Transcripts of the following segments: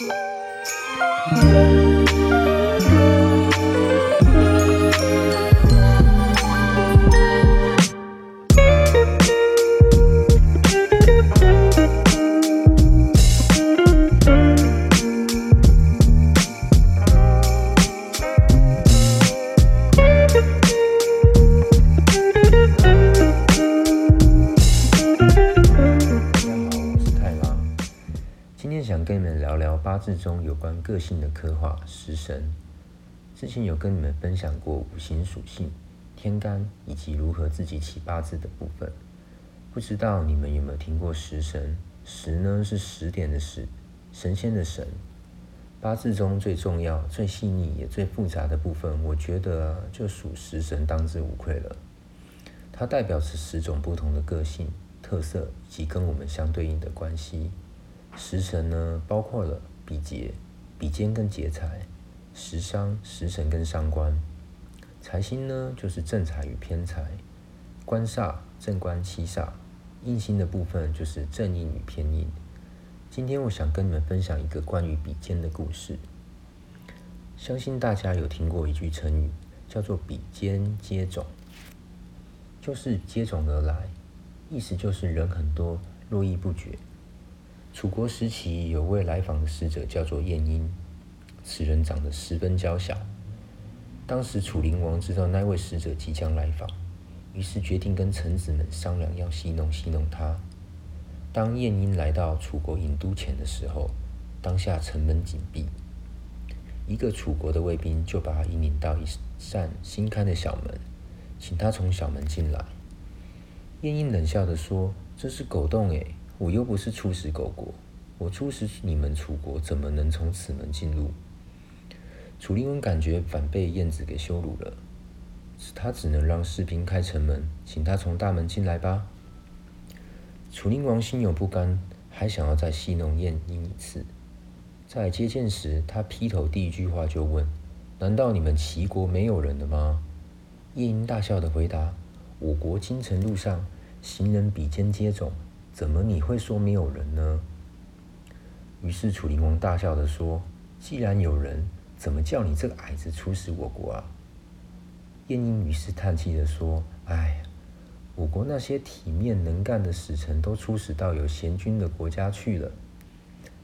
Música 想跟你们聊聊八字中有关个性的刻画，食神。之前有跟你们分享过五行属性、天干以及如何自己起八字的部分。不知道你们有没有听过食神？食呢是十点的食，神仙的神。八字中最重要、最细腻也最复杂的部分，我觉得就属食神当之无愧了。它代表是十种不同的个性特色以及跟我们相对应的关系。食神呢，包括了比劫、比肩跟劫财；食伤、食神跟伤官；财星呢，就是正财与偏财；官煞、正官、七煞；印星的部分就是正印与偏印。今天我想跟你们分享一个关于比肩的故事。相信大家有听过一句成语，叫做“比肩接踵”，就是接踵而来，意思就是人很多，络绎不绝。楚国时期有位来访的使者，叫做晏婴。此人长得十分娇小。当时楚灵王知道那位使者即将来访，于是决定跟臣子们商量，要戏弄戏弄他。当晏婴来到楚国郢都前的时候，当下城门紧闭，一个楚国的卫兵就把他引领到一扇新开的小门，请他从小门进来。晏婴冷笑地说：“这是狗洞诶。”我又不是出使狗国，我出使你们楚国，怎么能从此门进入？楚灵王感觉反被晏子给羞辱了，他只能让士兵开城门，请他从大门进来吧。楚灵王心有不甘，还想要再戏弄晏婴一次。在接见时，他劈头第一句话就问：“难道你们齐国没有人了吗？”晏婴大笑的回答：“我国京城路上，行人比肩接踵。”怎么你会说没有人呢？于是楚灵王大笑地说：“既然有人，怎么叫你这个矮子出使我国啊？”晏婴于是叹气地说：“哎，我国那些体面能干的使臣都出使到有贤君的国家去了。”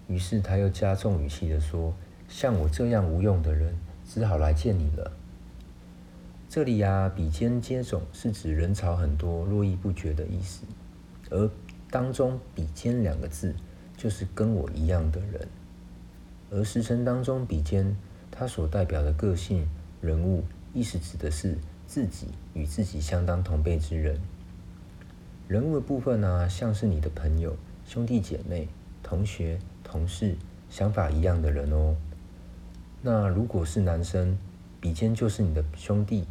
于是他又加重语气地说：“像我这样无用的人，只好来见你了。”这里呀、比肩接踵是指人潮很多、络绎不绝的意思，而当中“比肩”两个字，就是跟我一样的人。而时辰当中“比肩”，它所代表的个性、人物，意思指的是自己与自己相当同辈之人。人物的部分呢、像是你的朋友、兄弟姐妹、同学、同事，想法一样的人哦。那如果是男生，比肩就是你的兄弟、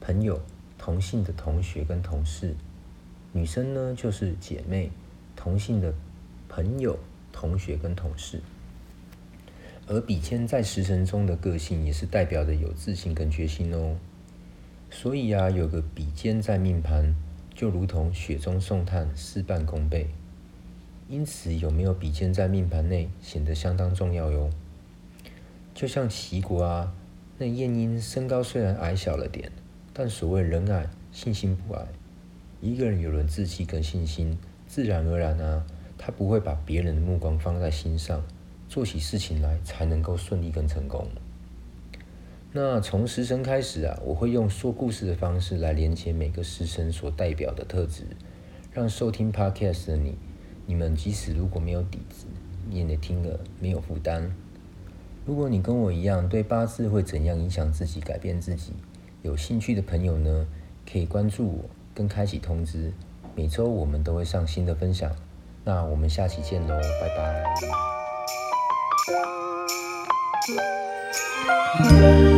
朋友、同性的同学跟同事。女生呢，就是姐妹、同性的朋友、同学跟同事。而比肩在时辰中的个性，也是代表着有自信跟决心哦。所以啊，有个比肩在命盘，就如同雪中送炭，事半功倍。因此，有没有比肩在命盘内，显得相当重要哟。就像齐国啊，那晏婴身高虽然矮小了点，但所谓人矮，信心不矮。一个人有了志气跟信心，自然而然啊，他不会把别人的目光放在心上，做起事情来才能够顺利跟成功。那从食神开始啊，我会用说故事的方式来连接每个食神所代表的特质，让收听 Podcast 的你，你们即使如果没有底子，也得听了没有负担。如果你跟我一样对八字会怎样影响自己、改变自己有兴趣的朋友呢，可以关注我。跟开启通知，每周我们都会上新的分享。那我们下期见喽，拜拜。